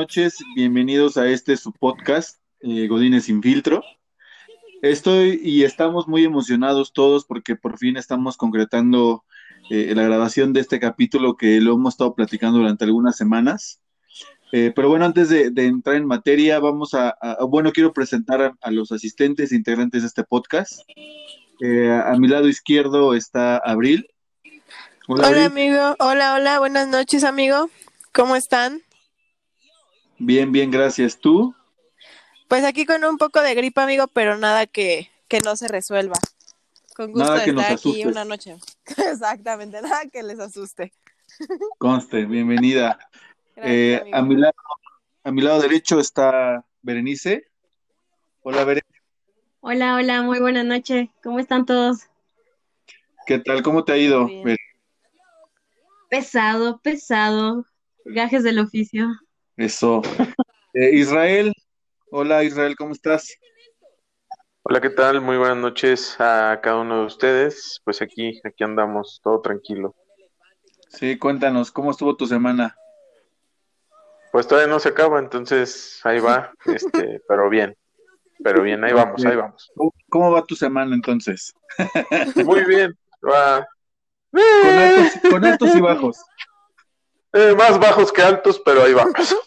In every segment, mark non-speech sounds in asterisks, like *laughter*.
noches, bienvenidos a este su podcast, eh, Godines sin filtro. Estoy y estamos muy emocionados todos porque por fin estamos concretando eh, la grabación de este capítulo que lo hemos estado platicando durante algunas semanas. Eh, pero bueno, antes de, entrar en materia, vamos a, bueno, quiero presentar a, los asistentes e integrantes de este podcast. A mi lado izquierdo está Abril. Hola amigo, hola, hola, buenas noches amigo, ¿cómo están? Bien, bien, gracias. ¿Tú? Pues aquí con un poco de gripa, amigo, pero nada que, no se resuelva. Con gusto de estar aquí una noche. *laughs* Exactamente, nada que les asuste. Conste, bienvenida. *laughs* Eh, a, mi lado, a mi lado derecho está Berenice. Hola, Berenice. Hola, hola, muy buenas noches. ¿Cómo están todos? ¿Qué tal? ¿Cómo te ha ido? Pesado, pesado. Gajes del oficio. Eso. Eh, Israel, hola Israel, ¿cómo estás? Hola, ¿qué tal? Muy buenas noches a cada uno de ustedes. Pues aquí, aquí andamos, todo tranquilo. Sí, cuéntanos, ¿cómo estuvo tu semana? Pues todavía no se acaba, entonces ahí va, *laughs* este, pero bien, pero bien, ahí vamos, ahí vamos. ¿Cómo va tu semana entonces? *laughs* Muy bien, va. con altos y bajos. Eh, más bajos que altos, pero ahí vamos. *laughs*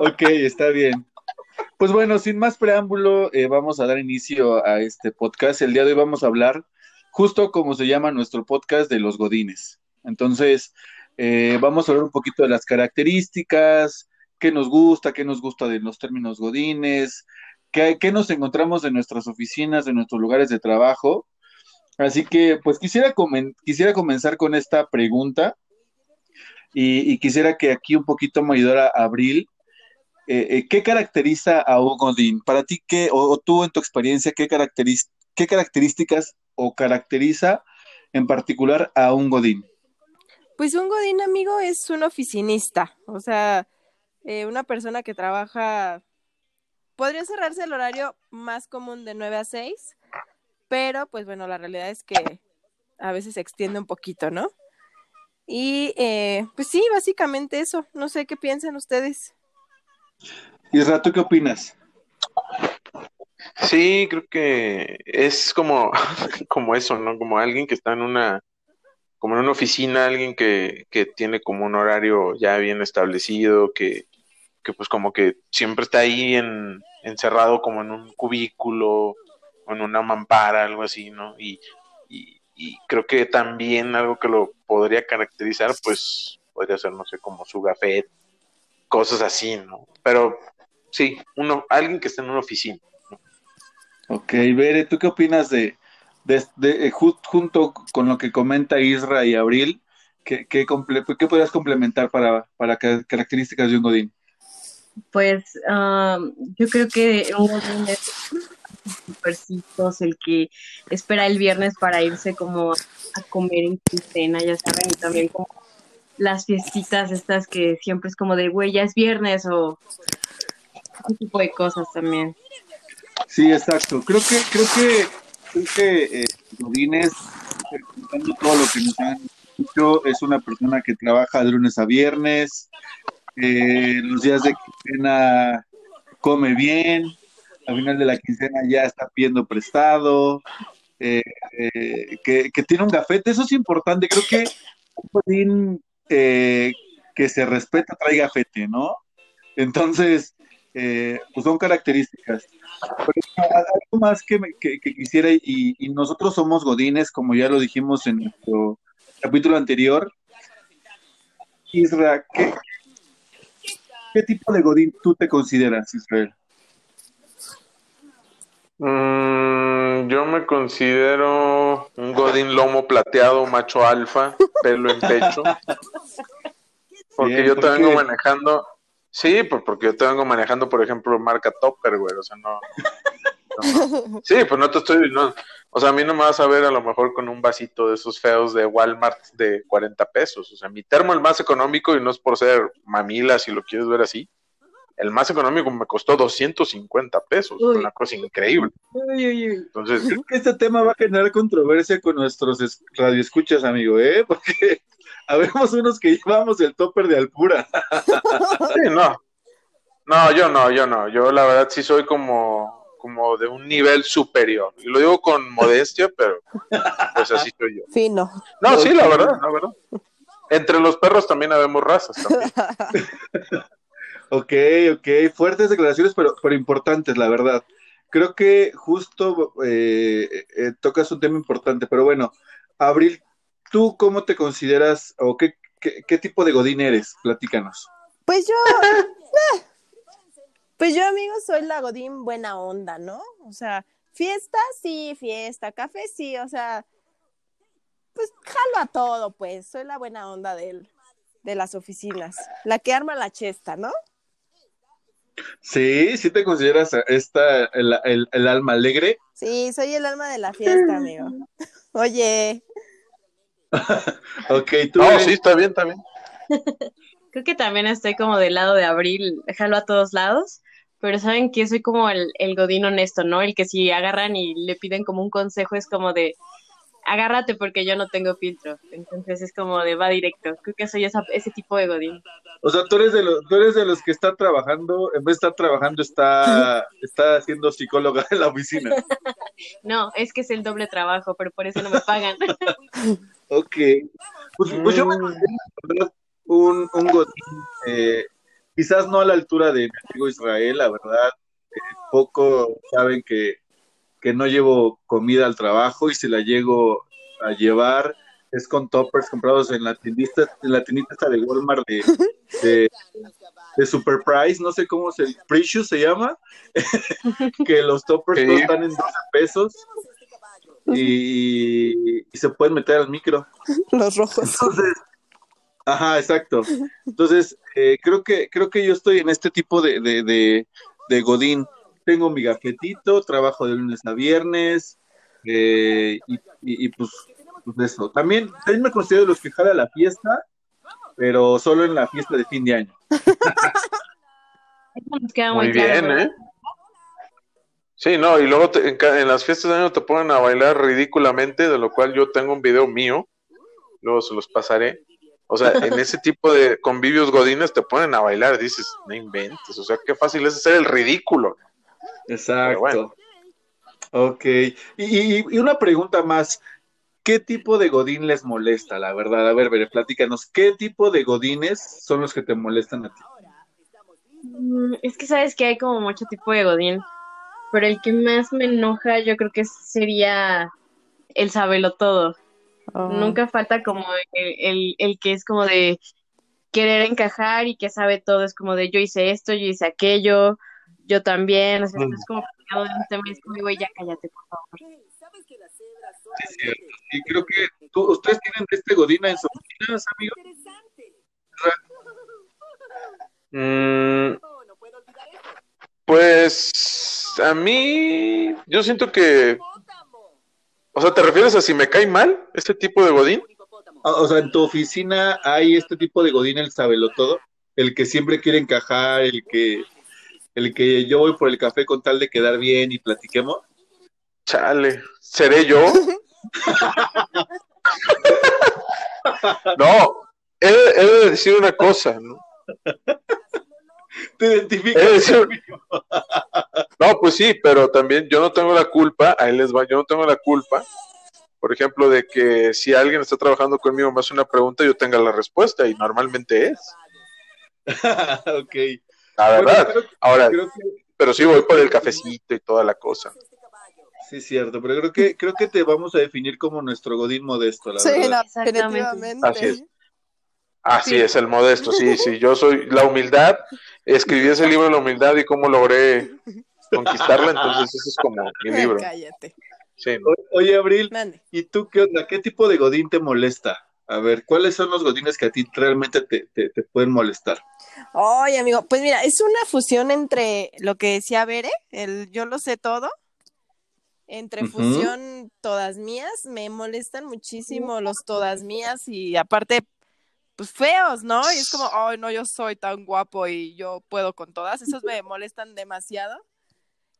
Ok, está bien. Pues bueno, sin más preámbulo, eh, vamos a dar inicio a este podcast. El día de hoy vamos a hablar, justo como se llama nuestro podcast, de los godines. Entonces, eh, vamos a hablar un poquito de las características, qué nos gusta, qué nos gusta de los términos godines, qué, nos encontramos en nuestras oficinas, de nuestros lugares de trabajo. Así que, pues quisiera, quisiera comenzar con esta pregunta y, quisiera que aquí un poquito me ayudara Abril. Eh, eh, ¿Qué caracteriza a un Godín? Para ti, ¿qué, o, tú en tu experiencia, ¿qué, qué características o caracteriza en particular a un Godín? Pues un Godín, amigo, es un oficinista, o sea, eh, una persona que trabaja, podría cerrarse el horario más común de 9 a 6, pero pues bueno, la realidad es que a veces se extiende un poquito, ¿no? Y eh, pues sí, básicamente eso. No sé qué piensan ustedes. Isra, ¿tú qué opinas? Sí, creo que es como, *laughs* como eso, ¿no? Como alguien que está en una, como en una oficina, alguien que, que tiene como un horario ya bien establecido, que, que pues como que siempre está ahí en, encerrado como en un cubículo o en una mampara, algo así, ¿no? Y, y creo que también algo que lo podría caracterizar, pues podría ser, no sé, como su gafet, cosas así, ¿no? Pero sí, uno, alguien que esté en una oficina. Ok, Bere, ¿tú qué opinas de, de, eh, junto con lo que comenta Isra y Abril, qué, qué, qué podrías complementar para, para características de un Godín? Pues um, yo creo que un es supercitos, el que espera el viernes para irse como a comer en quincena, ya saben, y también como las fiestitas estas que siempre es como de, güey, ya es viernes o ese tipo de cosas también. Sí, exacto. Creo que, creo que, creo que eh, todo lo que nos han dicho, es una persona que trabaja de lunes a viernes, eh, los días de quincena come bien, al final de la quincena ya está pidiendo prestado, eh, eh, que, tiene un gafete, eso es importante, creo que un eh, que se respeta trae gafete, ¿no? Entonces, pues son características. Pero algo más que, quisiera, y, nosotros somos godines, como ya lo dijimos en nuestro capítulo anterior. Isra, ¿qué, qué tipo de godín tú te consideras, Israel? Mm, yo me considero un godín lomo plateado, macho alfa, pelo en pecho. Porque yo te vengo manejando. Sí, pues porque yo te vengo manejando, por ejemplo, marca Topper, güey. O sea, no. Sí, pues no te estoy. No, o sea, a mí no me vas a ver a lo mejor con un vasito de esos feos de Walmart de 40 pesos. O sea, mi termo es el más económico y no es por ser mamila si lo quieres ver así. el más económico me costó 250 pesos, una cosa increíble. Entonces, creo *laughs* que este tema va a generar controversia con nuestros radioescuchas, amigo, ¿eh? *laughs* Porque habemos unos que llevamos el topper de Alpura. sí, no. No, yo no, yo no. Yo la verdad sí soy como, como de un nivel superior. Y lo digo con modestia, pero pues así soy yo. Fino. No, sí, la verdad, la verdad. Entre los perros también habemos razas también. *laughs* ok, ok. Fuertes declaraciones, pero, pero importantes, la verdad. Creo que justo eh, eh, tocas un tema importante, pero bueno, Abril, ¿tú cómo te consideras o qué, qué, tipo de godín eres? Platícanos. Pues yo, *laughs* pues yo, amigo, soy la godín buena onda, ¿no? O sea, fiesta, sí, fiesta, café, sí, o sea, pues jalo a todo, pues, soy la buena onda de, de las oficinas, la que arma la chesta, ¿no? Sí, sí te consideras esta el, el, alma alegre. Sí, soy el alma de la fiesta, amigo. *laughs* Oye. *laughs* ok, tú. No, sí, está bien, está bien. *laughs* Creo que también estoy como del lado de Abril, jalo a todos lados, pero saben que soy como el, el godín honesto, ¿no? El que si agarran y le piden como un consejo es como de, agárrate porque yo no tengo filtro. Entonces es como de va directo. Creo que soy esa, ese tipo de godín. O sea, tú eres de los, tú eres de los que está trabajando, en vez de estar trabajando, está, *laughs* está haciendo psicóloga en la oficina. *laughs* no, es que es el doble trabajo, pero por eso no me pagan. *laughs* ok. Pues, pues yo me mm. un, un godín, eh, quizás no a la altura de mi amigo Israel, la verdad. Eh, poco saben que que no llevo comida al trabajo y se la llego a llevar es con toppers comprados en la tiendita, en la tiendita de Walmart de, de, Super Price, no sé cómo se, Precious se llama, *laughs* que los toppers están en 12 pesos y, se pueden meter al micro. Los rojos. Entonces, ajá, exacto. Entonces, eh, creo que creo que yo estoy en este tipo de, de, de Godín tengo mi gafetito, trabajo de lunes a viernes, eh, y, pues, pues, eso. También, también me considero los que jala la fiesta, pero solo en la fiesta de fin de año. *laughs* muy, bien, ¿eh? Sí, no, y luego en, las fiestas de año te ponen a bailar ridículamente, de lo cual yo tengo un video mío, luego se los pasaré. O sea, en ese tipo de convivios godines te ponen a bailar, dices, no inventes, o sea, qué fácil es hacer el ridículo. Exacto. Ok. Y, una pregunta más. ¿Qué tipo de godín les molesta, la verdad? A ver, ver, platícanos. ¿Qué tipo de godines son los que te molestan a ti? Mm, es que sabes que hay como mucho tipo de godín, pero el que más me enoja yo creo que sería el sabelo todo. Oh. Nunca falta como el, el, que es como de querer encajar y que sabe todo, es como de yo hice esto, yo hice aquello, yo también, o sea, es como de un tema, es como, güey, ya cállate, por favor. Sí, cierto. Y creo que tú, ustedes tienen este Godina en sus oficinas, amigos. Mm, pues a mí, yo siento que, o sea, ¿te refieres a si me cae mal este tipo de Godín? O sea, en tu oficina hay este tipo de Godín, el sabelo todo, el que siempre quiere encajar, el que el que yo voy por el café con tal de quedar bien y platiquemos? Chale, ¿seré yo? *laughs* no, he, de decir una cosa, ¿no? Te identificas. no, pues sí, pero también yo no tengo la culpa, ahí les va, yo no tengo la culpa, por ejemplo, de que si alguien está trabajando conmigo me hace una pregunta, yo tenga la respuesta, y normalmente es. *laughs* ok. La verdad. Ahora, pero sí voy por el cafecito y toda la cosa. Sí, cierto, pero creo que creo que te vamos a definir como nuestro Godín modesto, la sí, verdad. definitivamente. Así es. Así es, el modesto, sí, sí. Yo soy la humildad. Escribí ese libro, La humildad, y cómo logré conquistarla, entonces ese es como mi libro. Cállate. Sí. Oye, Abril, ¿y tú qué onda? ¿Qué tipo de Godín te molesta? A ver, ¿cuáles son los godines que a ti realmente te, te, pueden molestar? Ay, amigo, pues mira, es una fusión entre lo que decía Bere, el yo lo sé todo, entre fusión todas mías, me molestan muchísimo los todas mías y aparte, pues feos, ¿no? Y es como, ay, no, yo soy tan guapo y yo puedo con todas. Esos me molestan demasiado.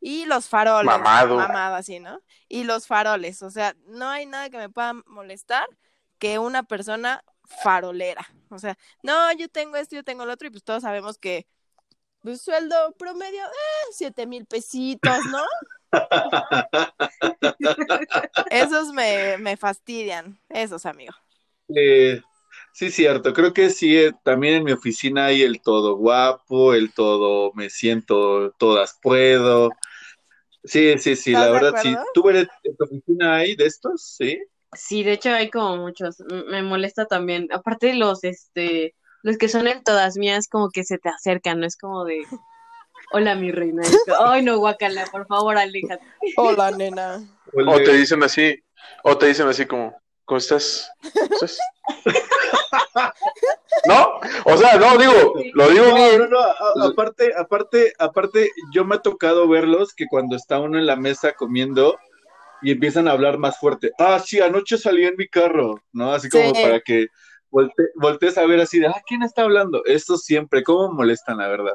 Y los faroles. Mamado. Mamado, así, ¿no? Y los faroles. O sea, no hay nada que me pueda molestar que una persona farolera. O sea, no, yo tengo esto, yo tengo el otro, y pues todos sabemos que pues, sueldo promedio, eh, siete mil pesitos, ¿no? *laughs* esos me, me fastidian, esos, amigo. Eh, sí, cierto. Creo que sí, eh, también en mi oficina hay el todo guapo, el todo me siento, todas puedo. Sí, sí, sí, la verdad, sí. ¿Tú eres, en tu oficina hay de estos? Sí. Sí, de hecho hay como muchos. Me molesta también. Aparte los, este, los que son en todas mías, como que se te acercan, no es como de, hola mi reina. Ay, no, guacala, por favor, aléjate. Hola, nena. O te dicen así, o te dicen así como, ¿cómo estás? *laughs* ¿No? O sea, no, digo, lo digo no, No, no, aparte, aparte, aparte, yo me ha tocado verlos que cuando está uno en la mesa comiendo y empiezan a hablar más fuerte. Ah, sí, anoche salí en mi carro, ¿no? Así como para que volte, voltees a ver así de, ah, ¿quién está hablando? Esto siempre, ¿cómo molestan, la verdad?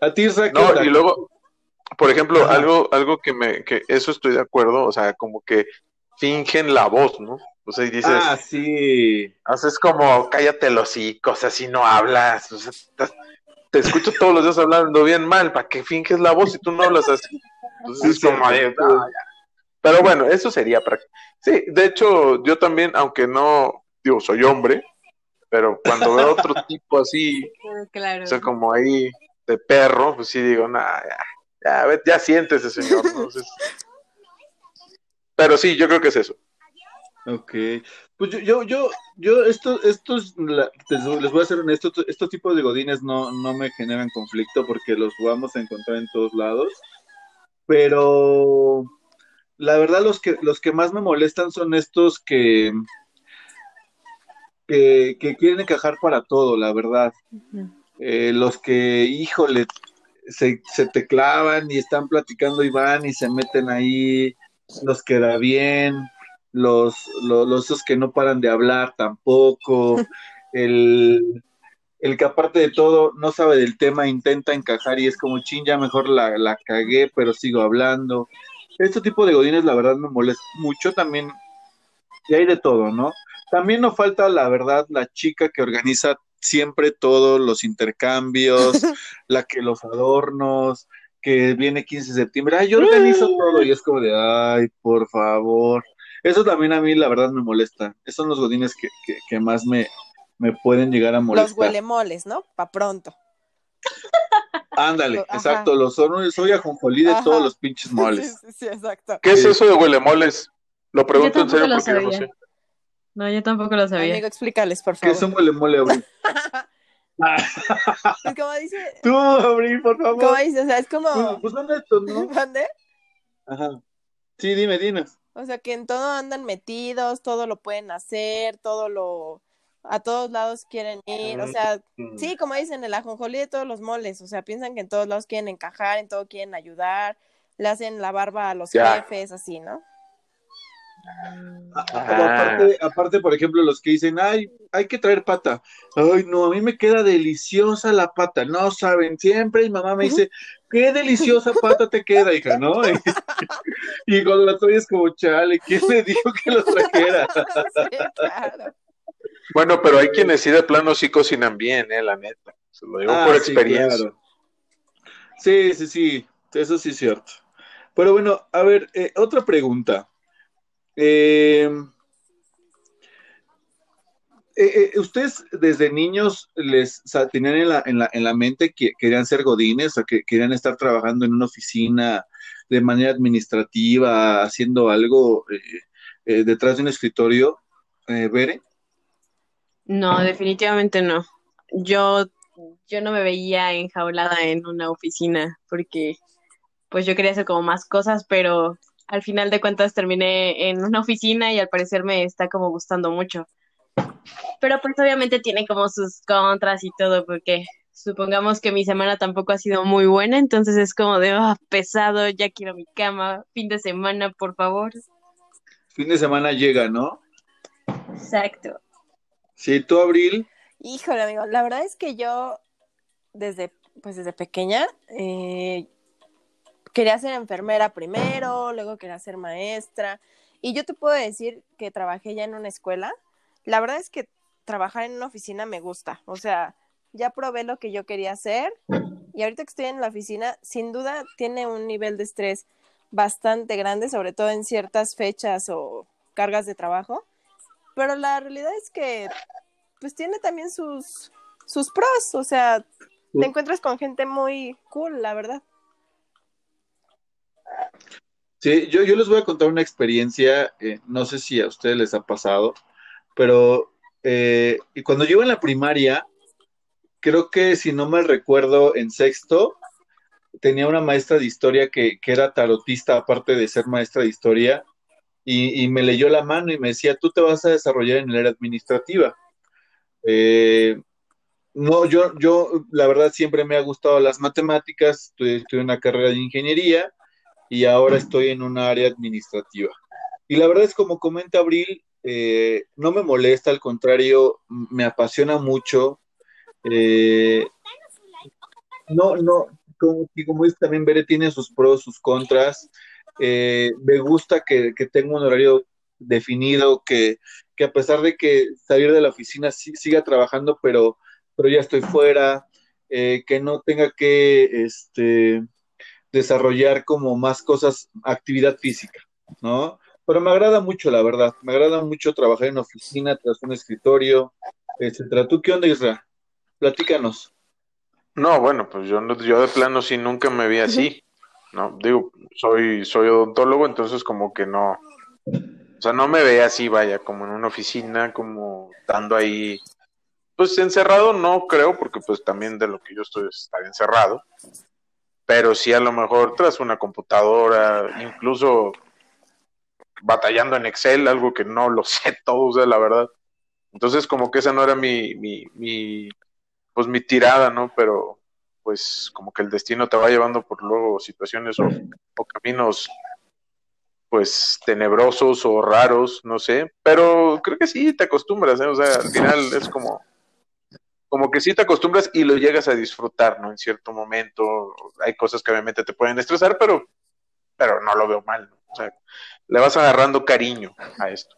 A ti, No, y luego, por ejemplo, algo, algo que me, que eso estoy de acuerdo, o sea, como que fingen la voz, ¿no? O sea, y dices, ah, sí. Haces como, cállate los hocicos, así no hablas. O sea, te, escucho todos los días hablando bien mal, ¿para qué finges la voz si tú no hablas así? Entonces, es como de, pero bueno, eso sería práctico. Sí, de hecho, yo también, aunque no, digo, soy hombre, pero cuando veo otro *laughs* tipo así, claro. o sea, como ahí de perro, pues sí digo, nada, ya, ya, ya siéntese, señor. pero sí, yo creo que es eso. Ok, pues yo, yo, yo, yo esto, estos, les voy a ser honesto, estos tipos de godines no, no me generan conflicto porque los vamos a encontrar en todos lados, pero la verdad los que, los que más me molestan son estos que, que, quieren encajar para todo, la verdad. Eh, los que, híjole, se, se te clavan y están platicando y van y se meten ahí, los que da bien, los, los, esos que no paran de hablar tampoco, *laughs* el, el que aparte de todo no sabe del tema, intenta encajar y es como, chin, ya mejor la, la cagué, pero sigo hablando este tipo de godines la verdad me molesta mucho también y hay de todo, ¿no? También nos falta la verdad la chica que organiza siempre todos los intercambios, *laughs* la que los adornos, que viene 15 de septiembre, ay, yo organizo todo y es como de, ay, por favor. Eso también a mí la verdad me molesta. Esos son los godines que, que, más me, me pueden llegar a molestar. Los huelemoles, ¿no? Pa' pronto. *laughs* Ándale, exacto, los soy ajonjolí de todos los pinches moles. *laughs* Sí, exacto. ¿Qué es eso de huelemoles? Lo pregunto en serio porque yo no sé. No, yo tampoco lo sabía. Amigo, explícales, por favor. ¿Qué es un huelemole, Abril? *laughs* pues como dice... Tú, Abril, por favor. ¿Cómo dice? O sea, es como... Pues, pues esto, ¿no? ¿Dónde? Ajá. Sí, dime, dime. O sea, que en todo andan metidos, todo lo pueden hacer, todo lo a todos lados quieren ir, o sea, sí, como dicen, el ajonjolí de todos los moles, o sea, piensan que en todos lados quieren encajar, en todo quieren ayudar, le hacen la barba a los jefes, así, ¿no? Ah, aparte, aparte, por ejemplo, los que dicen, ay, hay que traer pata. Ay, no, a mí me queda deliciosa la pata. No saben, siempre mi mamá me dice, qué deliciosa pata te queda, hija, ¿no? *laughs* Y, cuando la traes como, chale, ¿quién le dijo que lo trajera? *laughs* Sí, claro. Bueno, pero hay quienes sí de plano sí cocinan bien, eh, la neta. Se lo digo ah, por experiencia. Sí, sí, sí, eso sí es cierto. Pero bueno, a ver, eh, otra pregunta. Eh, ¿Ustedes desde niños les tenían en la, en, la, en la mente que querían ser godines o que querían estar trabajando en una oficina de manera administrativa, haciendo algo detrás de un escritorio, Bere? No, definitivamente no. Yo, yo no me veía enjaulada en una oficina porque pues yo quería hacer como más cosas, pero al final de cuentas terminé en una oficina y al parecer me está como gustando mucho. Pero pues obviamente tiene como sus contras y todo, porque supongamos que mi semana tampoco ha sido muy buena, entonces es como de oh, pesado, ya quiero mi cama, fin de semana, por favor. Fin de semana llega, ¿no? Exacto. Sí, tú, Abril. Híjole, amigo, la verdad es que yo desde, pues desde pequeña eh, quería ser enfermera primero, luego quería ser maestra. Y yo te puedo decir que trabajé ya en una escuela. La verdad es que trabajar en una oficina me gusta. O sea, ya probé lo que yo quería hacer y ahorita que estoy en la oficina, sin duda tiene un nivel de estrés bastante grande, sobre todo en ciertas fechas o cargas de trabajo. Pero la realidad es que pues tiene también sus, sus pros, o sea, te encuentras con gente muy cool, la verdad. Sí, yo, yo les voy a contar una experiencia, eh, no sé si a ustedes les ha pasado, pero eh, cuando yo en la primaria, creo que si no me recuerdo, en sexto, tenía una maestra de historia que, era tarotista, aparte de ser maestra de historia, y, me leyó la mano y me decía, tú te vas a desarrollar en el área administrativa. Eh, no, yo, yo, la verdad, siempre me ha gustado las matemáticas, estudié, una carrera de ingeniería y ahora estoy en un área administrativa. Y la verdad es como comenta Abril, eh, no me molesta, al contrario, me apasiona mucho. Eh, no, no, como, como dice también Bere, tiene sus pros, sus contras. Eh, me gusta que, que tenga un horario definido, que, que, a pesar de que salir de la oficina siga trabajando, pero, pero ya estoy fuera, que no tenga que este, desarrollar como más cosas, actividad física, ¿no? Pero me agrada mucho, la verdad, me agrada mucho trabajar en oficina, tras un escritorio, etcétera. ¿Tú qué onda, Israel? Platícanos. No, bueno, pues yo, yo de plano sí nunca me vi así, ¿no? Digo, soy, soy odontólogo, entonces como que no, o sea, no me veía así, vaya, como en una oficina, como estando ahí, pues encerrado, no creo, porque pues también de lo que yo estoy es estar encerrado, pero sí a lo mejor tras una computadora, incluso batallando en Excel, algo que no lo *laughs* sé todo, o sea, la verdad. Entonces como que esa no era mi, mi, mi pues mi tirada, ¿no? Pero pues como que el destino te va llevando por luego situaciones o, caminos pues tenebrosos o raros, no sé, pero creo que sí te acostumbras, ¿eh? o sea, al final es como como que sí te acostumbras y lo llegas a disfrutar, ¿no? En cierto momento hay cosas que obviamente te pueden estresar, pero pero no lo veo mal, ¿no? o sea, le vas agarrando cariño a esto.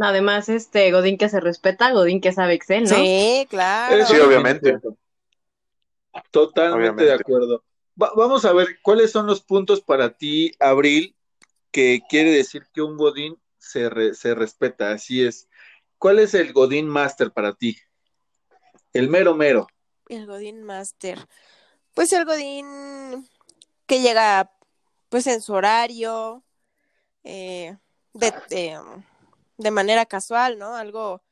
Además, este Godín que se respeta, Godín que sabe Excel, ¿no? Sí, claro. Sí, obviamente. Totalmente de acuerdo. vamos a ver cuáles son los puntos para ti, Abril, que quiere decir que un Godín se, se respeta. Así es. ¿Cuál es el Godín Master para ti? El mero mero. El Godín Master. Pues el Godín que llega pues en su horario, eh, de, de manera casual, ¿no? Algo,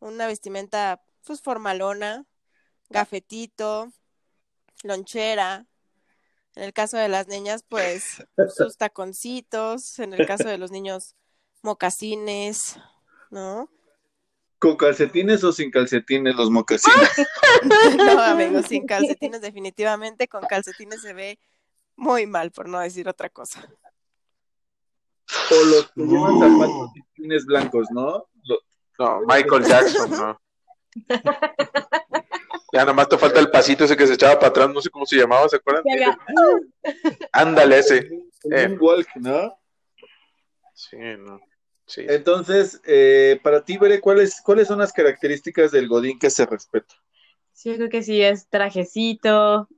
una vestimenta pues formalona, gafetito, lonchera. En el caso de las niñas, pues *laughs* sus taconcitos. En el caso de los niños, mocasines, ¿no? ¿Con calcetines o sin calcetines los mocasines? *laughs* no, amigos, sin calcetines definitivamente. Con calcetines se ve muy mal, por no decir otra cosa. O los que llevan zapatos y blancos, ¿no? No, Michael Jackson, ¿no? ya nada más te falta el pasito ese que se echaba para atrás, no sé cómo se llamaba, ¿se acuerdan? Ándale ese. Eh. Walk, ¿no? Sí, no. Sí. Entonces, eh, para ti, Bere, ¿cuáles, ¿cuáles son las características del Godín que se respeta? Sí, yo creo que sí, es trajecito,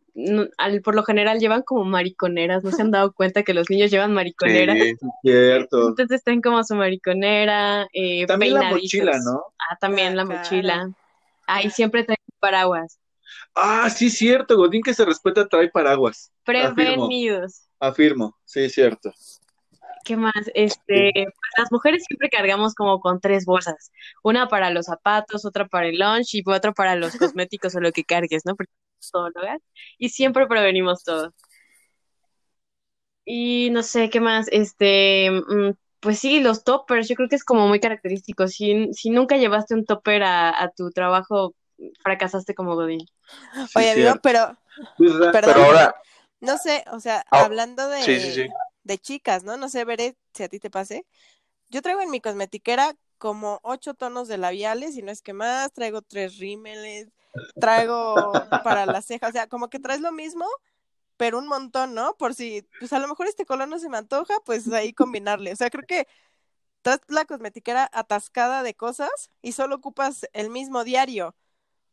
al, por lo general llevan como mariconeras, ¿no se han dado cuenta que los niños llevan mariconeras? Sí, cierto. Entonces están como su mariconera, eh, También la mochila, ¿no? Ah, también la mochila. Ahí siempre traen paraguas. Ah, sí, cierto, Godín que se respeta trae paraguas. Prevenidos. Afirmo, sí, cierto. ¿Qué más? Este, pues, las mujeres siempre cargamos como con tres bolsas. Una para los zapatos, otra para el lunch y otra para los *laughs* cosméticos o lo que cargues, ¿no? Porque y siempre prevenimos todo. Y no sé qué más, este, mm, pues sí, los toppers, yo creo que es como muy característico. Si, si nunca llevaste un topper a, tu trabajo, fracasaste como Godín. Oye, amigo, pero, pero ahora... no sé, o sea, ah, hablando de, de chicas, ¿no? No sé, veré si a ti te pase. Yo traigo en mi cosmetiquera como ocho tonos de labiales y no es que más, traigo tres rímeles, traigo *laughs* para las cejas, o sea, como que traes lo mismo, pero un montón, ¿no? Por si, pues a lo mejor este color no se me antoja, pues ahí combinarle. O sea, creo que estás la cosmetiquera atascada de cosas y solo ocupas el mismo diario.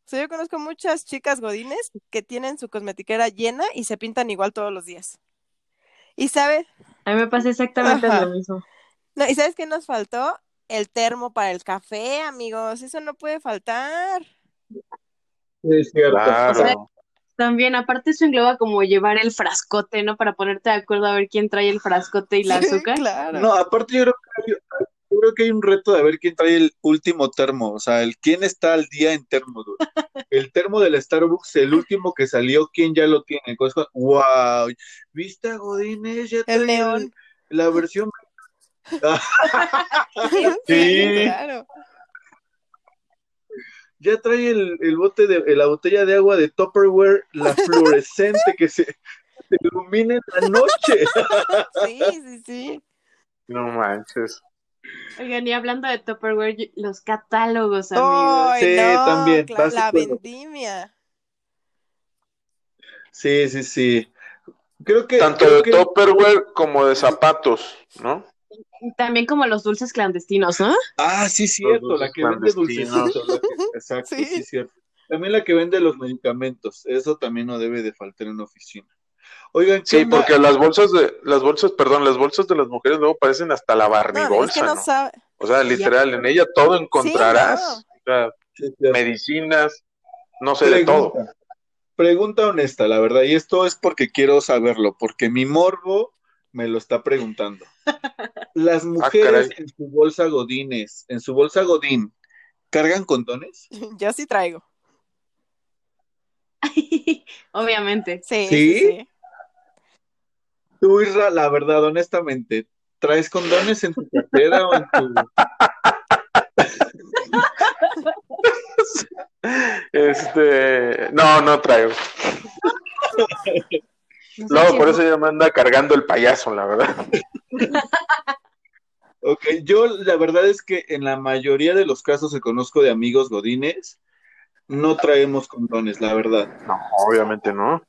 O sea, yo conozco muchas chicas godines que tienen su cosmetiquera llena y se pintan igual todos los días. Y sabes. A mí me pasa exactamente lo mismo. No, y sabes qué nos faltó? El termo para el café, amigos. Eso no puede faltar. Es cierto. también, aparte eso engloba como llevar el frascote, ¿no? Para ponerte de acuerdo a ver quién trae el frascote y la azúcar. Claro. No, aparte yo creo que creo que hay un reto de ver quién trae el último termo, o sea, el quién está al día en termo. *laughs* El termo del Starbucks, el último que salió, ¿quién ya lo tiene? Wow, ¿viste a Godínez? Ya el neón. La versión. *laughs* sí, claro. Ya trae el, bote de la botella de agua de Tupperware, la *laughs* fluorescente que se, se ilumina en la noche. sí, sí, sí. No manches. Oigan, y hablando de Tupperware, los catálogos, amigos. sí, también. la vendimia. Sí, sí, sí. Creo que. Tanto de Tupperware como de zapatos, ¿no? También como los dulces clandestinos, ¿no? Ah, sí, cierto, la que vende dulces. *laughs* Exacto, sí. sí, cierto. También la que vende los medicamentos. Eso también no debe de faltar en la oficina. Oigan, sí, porque las bolsas de las bolsas, perdón, las bolsas de las mujeres luego parecen hasta la Barney bolsa, O sea, literal, en ella todo encontrarás, medicinas, no sé de todo. Pregunta honesta, la verdad, y esto es porque quiero saberlo, porque mi morbo me lo está preguntando. *laughs* Las ah, mujeres en su bolsa godines, en su bolsa godín, ¿cargan condones? *laughs* Yo sí traigo. *laughs* Obviamente. sí. ¿Sí? Tú, Isra, la verdad, honestamente, ¿traes condones en tu cartera o en tu... *laughs* Este, no, no traigo. No, por eso ya me anda cargando el payaso, la verdad. *laughs* Ok, yo la verdad es que en la mayoría de los casos que conozco de amigos godines, no traemos condones, la verdad. No, obviamente no.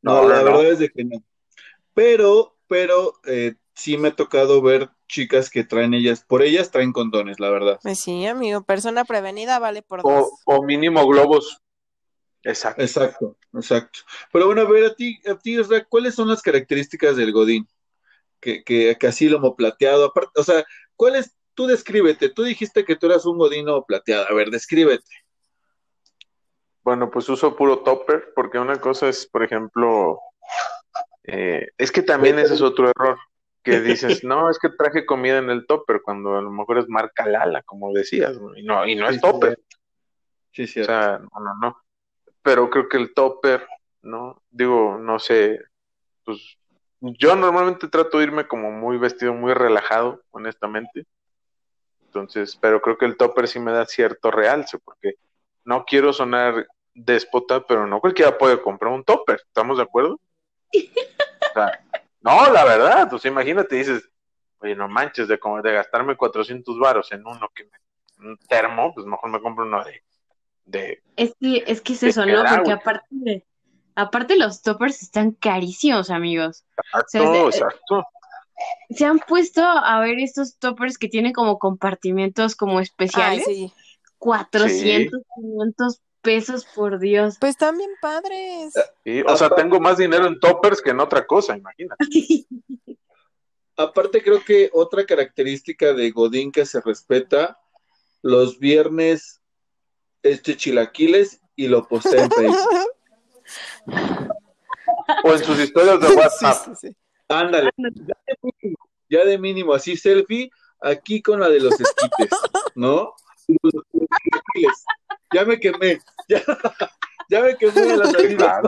No, la verdad es de que no. Pero, pero eh, sí me ha tocado ver chicas que traen ellas, por ellas traen condones, la verdad. Pues sí, amigo, persona prevenida vale por dos. O mínimo globos. Exacto. Exacto, exacto. Pero bueno, a ver, a ti, a ti, ¿cuáles son las características del Godín? Que, que, que así lomo plateado, aparte, o sea, ¿cuáles? Tú descríbete, tú dijiste que tú eras un godino plateado, a ver, descríbete. Bueno, pues uso puro topper, porque una cosa es, por ejemplo, eh, es que también ese es otro error, que *laughs* dices, no, es que traje comida en el topper, cuando a lo mejor es marca Lala, como decías, y no, y no es topper. Sí, sí. O sea, no, no, no. Pero creo que el topper, ¿no? Digo, no sé, pues yo normalmente trato de irme como muy vestido, muy relajado, honestamente. Entonces, pero creo que el topper sí me da cierto realce, porque no quiero sonar déspota, pero no cualquiera puede comprar un topper, ¿estamos de acuerdo? *laughs* no, la verdad, pues imagínate, dices, oye, no manches, de, como de gastarme 400 varos en uno que me, un termo, pues mejor me compro uno de... de es que es, que es eso, ¿no? Porque aparte aparte los toppers están carísimos, amigos. Exacto, exacto. Se han puesto a ver estos toppers que tienen como compartimentos como especiales. Ay, sí. 400, 500 pesos, por Dios. Pues están bien padres. o sea, tengo más dinero en toppers que en otra cosa, imagínate. *laughs* Aparte, creo que otra característica de Godín que se respeta, los viernes este chilaquiles y lo posee en Facebook. *laughs* o en sus historias de WhatsApp. Ándale, ya de, mínimo, así selfie, aquí con la de los esquites, ¿no? Ya me quemé, ya, *laughs* ya me quemé de la salida.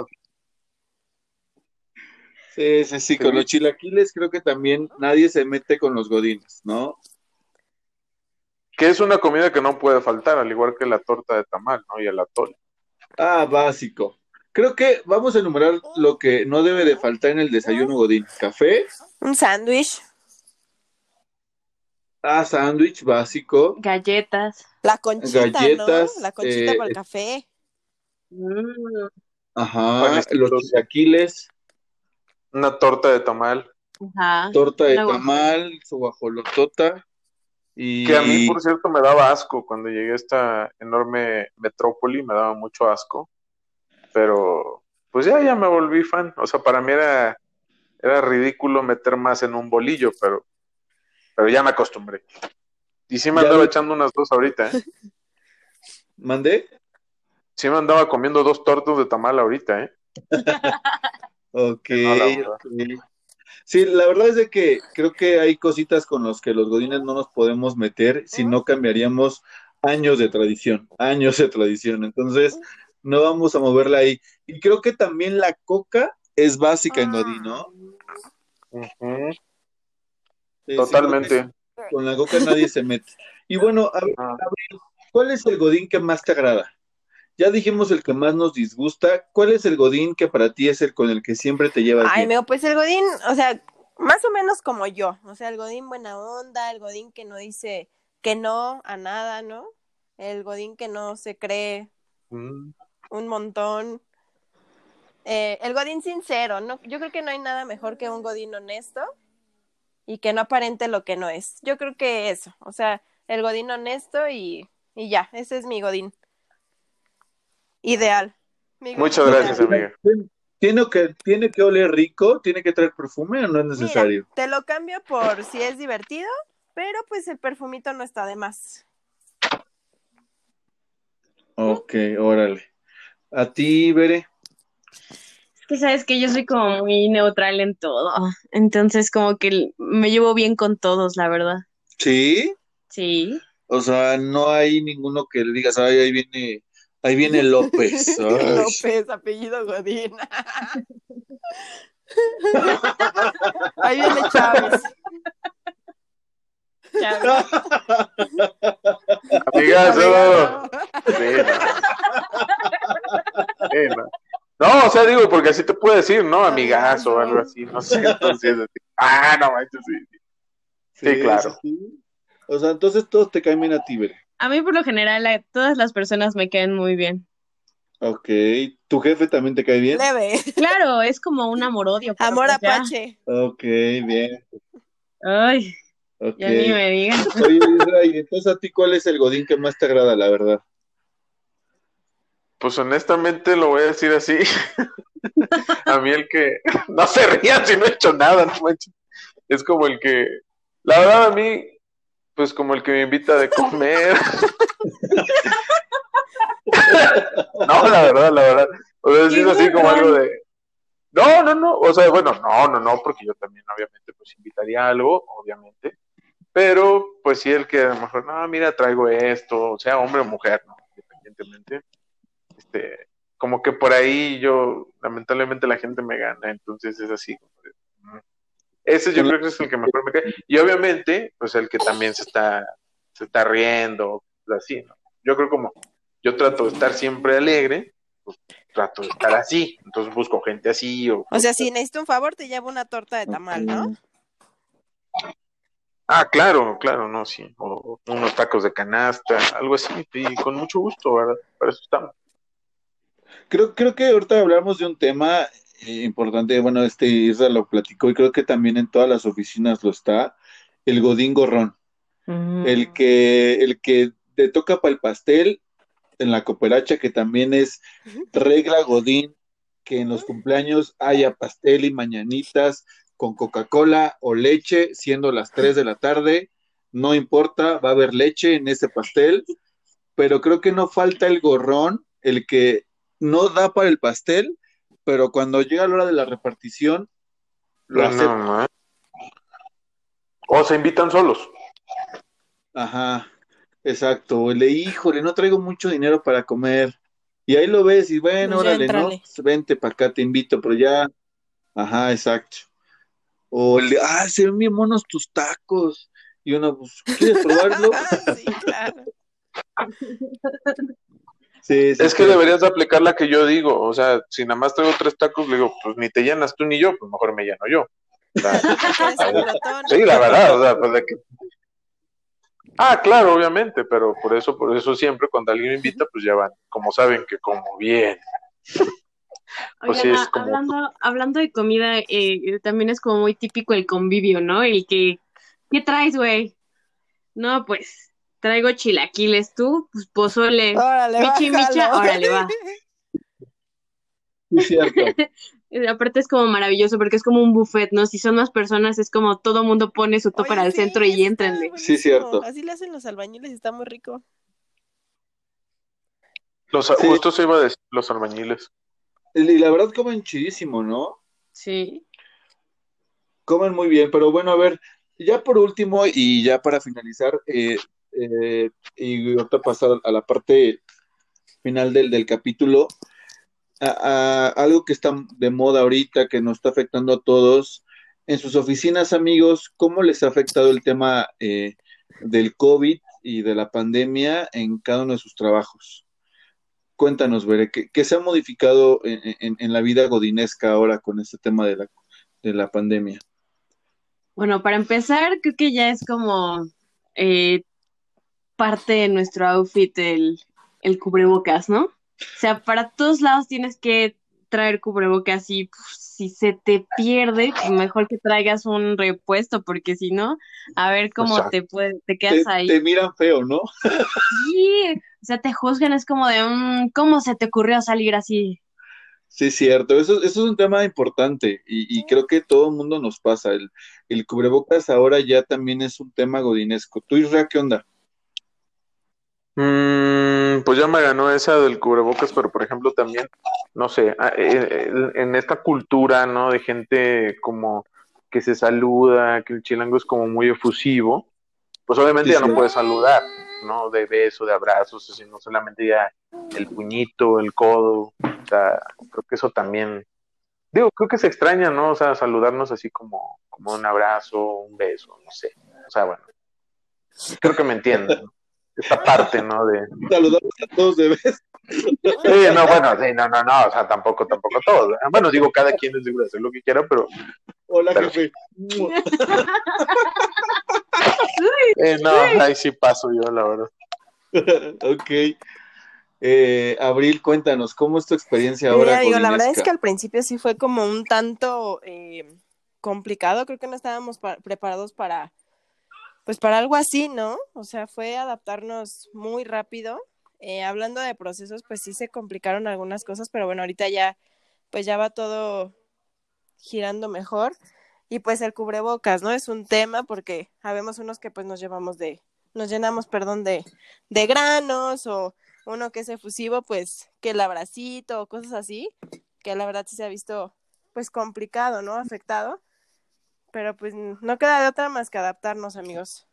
Sí, sí, sí, con los chilaquiles creo que también nadie se mete con los godines, ¿no? Que es una comida que no puede faltar, al igual que la torta de tamal, ¿no? Y el atole. Ah, básico. Creo que vamos a enumerar lo que no debe de faltar en el desayuno godín. Café. Un sándwich. Ah, sándwich básico. Galletas. La conchita, Galletas, ¿no? La conchita para el eh, café. Mm. Ajá, los chilaquiles. Una torta de tamal. Ajá. Torta de tamal, su guajolotota. Y... Que a mí, por cierto, me daba asco cuando llegué a esta enorme metrópoli, me daba mucho asco. Pero, pues ya, ya me volví fan. O sea, para mí era, era ridículo meter más en un bolillo, pero, pero ya me acostumbré. Y sí me andaba echando unas dos ahorita. ¿eh? *laughs* ¿Mandé? Sí me andaba comiendo dos tortas de tamal ahorita, ¿eh? ok. Sí, la verdad es de que creo que hay cositas con las que los godines no nos podemos meter si no cambiaríamos años de tradición, años de tradición. Entonces, no vamos a moverla ahí. Y creo que también la coca es básica en Godín, ¿no? Totalmente. con la coca nadie se mete. Y bueno, a ver, ¿cuál es el Godín que más te agrada? Ya dijimos el que más nos disgusta. ¿Cuál es el Godín que para ti es el con el que siempre te llevas Ay, bien? pues el Godín, o sea, más o menos como yo. O sea, el Godín buena onda, el Godín que no dice que no a nada, ¿no? El Godín que no se cree mm. un montón. Eh, el Godín sincero, ¿no? Yo creo que no hay nada mejor que un Godín honesto y que no aparente lo que no es. Yo creo que eso, o sea, el Godín honesto y, y ya, ese es mi Godín ideal. Muchas gracias, amiga. ¿Tiene que, ¿Tiene que oler rico? ¿Tiene que traer perfume o no es necesario? te lo cambio por si es divertido, pero pues el perfumito no está de más. Ok, órale. ¿A ti, Bere? Es que sabes que yo soy como muy neutral en todo. Entonces, como que me llevo bien con todos, la verdad. ¿Sí? Sí. O sea, no hay ninguno que le digas, ay, ahí viene Ahí viene López. *laughs* López, apellido Godín. *laughs* Ahí viene Chávez. Chávez. *laughs* Amigazo. No. o sea, digo, porque así te puede decir, ¿no? Amigazo o algo así, no sé. *laughs* Entonces, ah, no manches, sí. Sí, claro. O sea, entonces todos te caen bien a ti, ¿verdad? A mí por lo general todas las personas me caen muy bien. Ok, ¿tu jefe también te cae bien? Leve. Claro, es como un amor-odio. Amor pues apache. Ok, bien. Ay, ya ni me digan. Oye, Israel, entonces a ti, ¿cuál es el godín que más te agrada, la verdad? Pues honestamente lo voy a decir así. *laughs* a mí el que... *laughs* No se rían si no he hecho nada, no Es como el que... La verdad a mí pues como el que me invita de comer. *laughs* no, la verdad, la verdad. O sea, es así como algo de. No, no, no. O sea, bueno, no, no, no, porque yo también, obviamente, pues invitaría algo, obviamente. Pero, pues sí, el que a lo mejor, no, mira, traigo esto, o sea, hombre o mujer, ¿no? Independientemente. Este, como que por ahí yo, lamentablemente, la gente me gana, entonces es así como de, ese yo creo que es el que mejor me cae. Y obviamente, pues el que también se está, se está riendo, así, ¿no? Yo creo como yo trato de estar siempre alegre, pues trato de estar así. Entonces busco gente así. O, o sea, si necesito un favor, te llevo una torta de tamal, ¿no? Ah, claro, claro, no, sí. O unos tacos de canasta, algo así. Y con mucho gusto, ¿verdad? Para eso estamos. Creo, creo que ahorita hablamos de un tema eh, importante, bueno, este Isra lo platicó y creo que también en todas las oficinas lo está, el Godín Gorrón. Mm. El que, el que te toca para el pastel en la cooperacha, que también es regla Godín, que en los cumpleaños haya pastel y mañanitas con Coca-Cola o leche, siendo las 3 de la tarde, no importa, va a haber leche en ese pastel, pero creo que no falta el gorrón, el que no da para el pastel, pero cuando llega la hora de la repartición, lo hace. O se invitan solos. Ajá, exacto. Le, híjole, no traigo mucho dinero para comer. Y ahí lo ves y bueno, pues órale, ¿no? Vente para acá, te invito, pero ya. Ajá, exacto. O le, ah, se ven bien monos tus tacos. Y uno, pues, ¿quieres *laughs* probarlo? sí, claro. *laughs* es que deberías aplicar la que yo digo, o sea, si nada más tengo tres tacos, le digo, pues ni te llenas tú ni yo, pues mejor me lleno yo. *laughs* sí, la verdad, o sea, pues de que... Ah, claro, obviamente, pero por eso, por eso siempre cuando alguien me invita, pues ya van, como saben que como bien. Pues hablando, hablando de comida, eh, también es como muy típico el convivio, ¿no? El que, ¿qué traes, güey? No, pues, traigo chilaquiles, tú, pues pozole, órale, michi, micha, órale, va. Es cierto. *laughs* Aparte es como maravilloso porque es como un buffet, ¿no? Si son más personas es como todo mundo pone su tope el centro y entran. Sí, cierto. Así le hacen los albañiles y está muy rico. Los, Justo se iba a decir los albañiles. Y la verdad comen chidísimo, ¿no? Sí. Comen muy bien, pero bueno, a ver, ya por último y ya para finalizar, eh, eh, y ahorita pasar a la parte final del, del capítulo, a, algo que está de moda ahorita, que nos está afectando a todos. En sus oficinas, amigos, ¿cómo les ha afectado el tema eh, del COVID y de la pandemia en cada uno de sus trabajos? Cuéntanos, Bere, ¿qué, se ha modificado en, la vida godinesca ahora con este tema de la, de la pandemia? Bueno, para empezar, creo que ya es como eh, parte de nuestro outfit el, el cubrebocas, ¿no? O sea, para todos lados tienes que traer cubrebocas y pues, si se te pierde, pues mejor que traigas un repuesto, porque si no, a ver cómo te puede, te quedas ahí. Te miran feo, ¿no? *laughs* sí, o sea, te juzgan, es como de, un, ¿cómo se te ocurrió salir así? Sí, cierto, eso, eso es un tema importante y, creo que todo el mundo nos pasa. El, el cubrebocas ahora ya también es un tema godinesco. ¿Tú, Isra, qué onda? Mm, pues ya me ganó esa del cubrebocas, pero por ejemplo también, no sé, ah, eh, eh, en esta cultura, ¿no? De gente como que se saluda, que el chilango es como muy efusivo, pues obviamente ya no puedes saludar, ¿no? De beso, de abrazos, sino solamente ya el puñito, el codo, o sea, creo que eso también, digo, creo que se extraña, ¿no? O sea, saludarnos así como, como un abrazo, un beso, no sé, o sea, bueno, creo que me entienden esta parte, ¿no? De... Saludamos a todos de vez. Sí, no, bueno, sí, no, no, no, o sea, tampoco, tampoco todos. Bueno, digo, cada quien es libre de hacer lo que quiera, pero. Hola, jefe. *laughs* eh, no, ahí sí paso yo, la verdad. *laughs* ok. Eh, Abril, cuéntanos, ¿cómo es tu experiencia ahora? digo, la verdad es que al principio sí fue como un tanto eh, complicado, creo que no estábamos preparados para pues para algo así, ¿no? O sea, fue adaptarnos muy rápido. Eh, hablando de procesos, pues sí se complicaron algunas cosas, pero bueno, ahorita ya, pues ya va todo girando mejor. Y pues el cubrebocas, ¿no? Es un tema porque habemos unos que pues nos llevamos de, nos llenamos, perdón, de, de granos o uno que es efusivo, pues que el abracito o cosas así, que la verdad sí se ha visto pues complicado, ¿no? Afectado. Pero pues no queda de otra más que adaptarnos, amigos.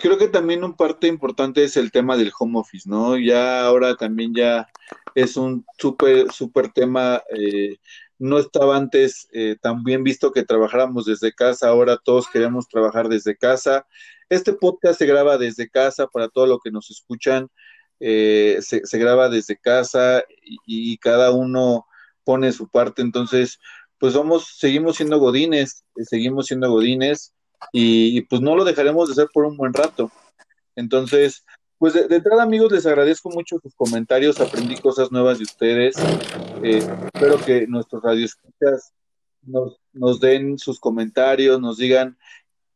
Creo que también un parte importante es el tema del home office, ¿no? Ya ahora también ya es un súper, súper tema. Eh, no estaba antes eh, tan bien visto que trabajáramos desde casa, ahora todos queremos trabajar desde casa. Este podcast se graba desde casa para todo lo que nos escuchan, eh, se, graba desde casa y, y, cada uno pone su parte, entonces pues vamos, seguimos siendo godines, eh, seguimos siendo godines y, pues no lo dejaremos de hacer por un buen rato. Entonces, pues de, entrada amigos, les agradezco mucho sus comentarios, aprendí cosas nuevas de ustedes. Eh, espero que nuestros radioescuchas nos, nos den sus comentarios, nos digan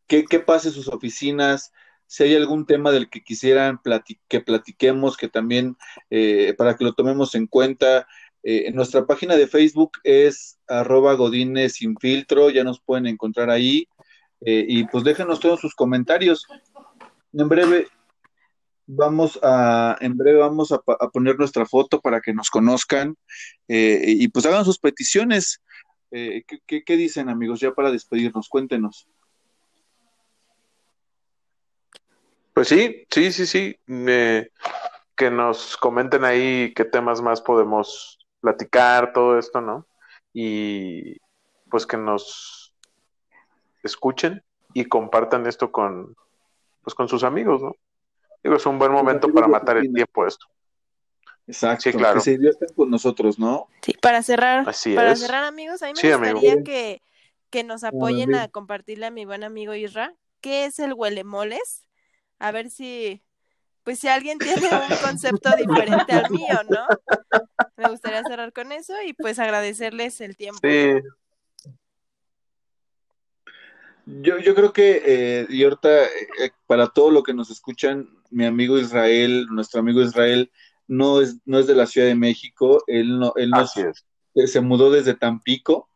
qué, qué pasa en sus oficinas, si hay algún tema del que quisieran que platiquemos, que también eh, para que lo tomemos en cuenta, eh, nuestra página de Facebook es arroba godines sin filtro, ya nos pueden encontrar ahí. Eh, y pues déjenos todos sus comentarios. En breve vamos a, en breve vamos a, poner nuestra foto para que nos conozcan eh, y pues hagan sus peticiones. ¿qué, qué, dicen amigos? Ya para despedirnos, cuéntenos. Pues sí, sí, sí, sí. que nos comenten ahí qué temas más podemos platicar todo esto, ¿no? Y pues que nos escuchen y compartan esto con, pues con sus amigos, ¿no? Digo, es un buen momento para matar el tiempo esto. Exacto, sí, claro. que se diviertan con nosotros, ¿no? Sí, para cerrar, para cerrar amigos, a mí me gustaría que, que nos apoyen a compartirle a mi buen amigo Isra, qué es el huelemoles. A ver si, pues si alguien tiene un concepto diferente al mío, ¿no? Me gustaría cerrar con eso y pues agradecerles el tiempo. Sí. Yo, yo creo que, eh, y ahorita, eh, para todo lo que nos escuchan, mi amigo Israel, nuestro amigo Israel, no es, no es de la Ciudad de México, él no, él no se mudó desde Tampico.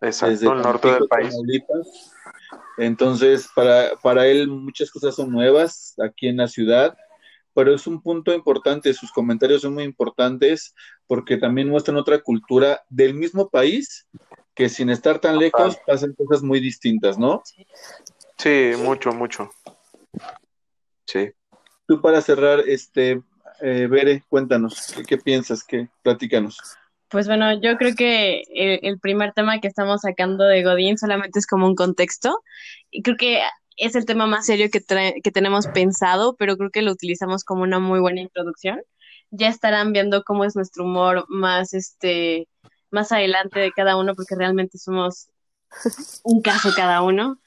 Exacto, desde el norte del país. Entonces, para, para él muchas cosas son nuevas aquí en la ciudad, pero es un punto importante, sus comentarios son muy importantes porque también muestran otra cultura del mismo país que sin estar tan lejos pasan cosas muy distintas, ¿no? Sí, mucho, mucho. Sí. Tú para cerrar, este, eh, Bere, cuéntanos, ¿qué, piensas? ¿Qué? Platícanos. Pues bueno, yo creo que el, primer tema que estamos sacando de Godín solamente es como un contexto. Y creo que es el tema más serio que, que tenemos pensado, pero creo que lo utilizamos como una muy buena introducción. Ya estarán viendo cómo es nuestro humor más, este, más adelante de cada uno, porque realmente somos un caso cada uno.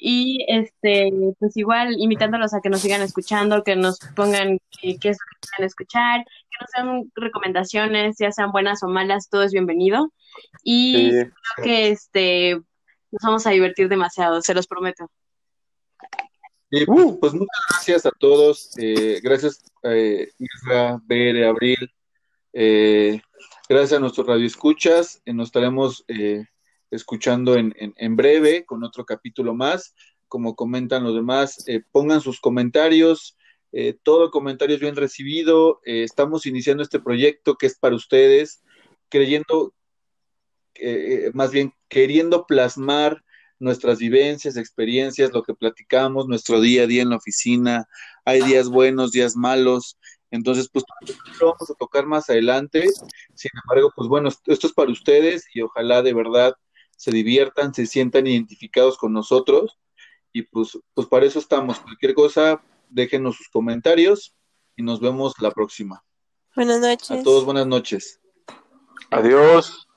Y este, pues igual invitándolos a que nos sigan escuchando, que nos pongan qué, es lo que quieren escuchar, que nos den recomendaciones, ya sean buenas o malas, todo es bienvenido. Y creo que este nos vamos a divertir demasiado, se los prometo. pues, pues muchas gracias a todos. Eh, gracias, eh, Isra, Bere, Abril. Eh, gracias a nuestros radioescuchas. Eh, nos estaremos eh, escuchando en, en, breve con otro capítulo más. Como comentan los demás, eh, pongan sus comentarios. Eh, todo comentario es bien recibido. Eh, estamos iniciando este proyecto que es para ustedes, creyendo, más bien queriendo plasmar nuestras vivencias, experiencias, lo que platicamos, nuestro día a día en la oficina. Hay días buenos, días malos. Entonces, pues lo vamos a tocar más adelante. Sin embargo, pues bueno, esto es para ustedes y ojalá de verdad se diviertan, se sientan identificados con nosotros y pues, pues para eso estamos. Cualquier cosa, déjenos sus comentarios y nos vemos la próxima. Buenas noches. A todos buenas noches. Adiós.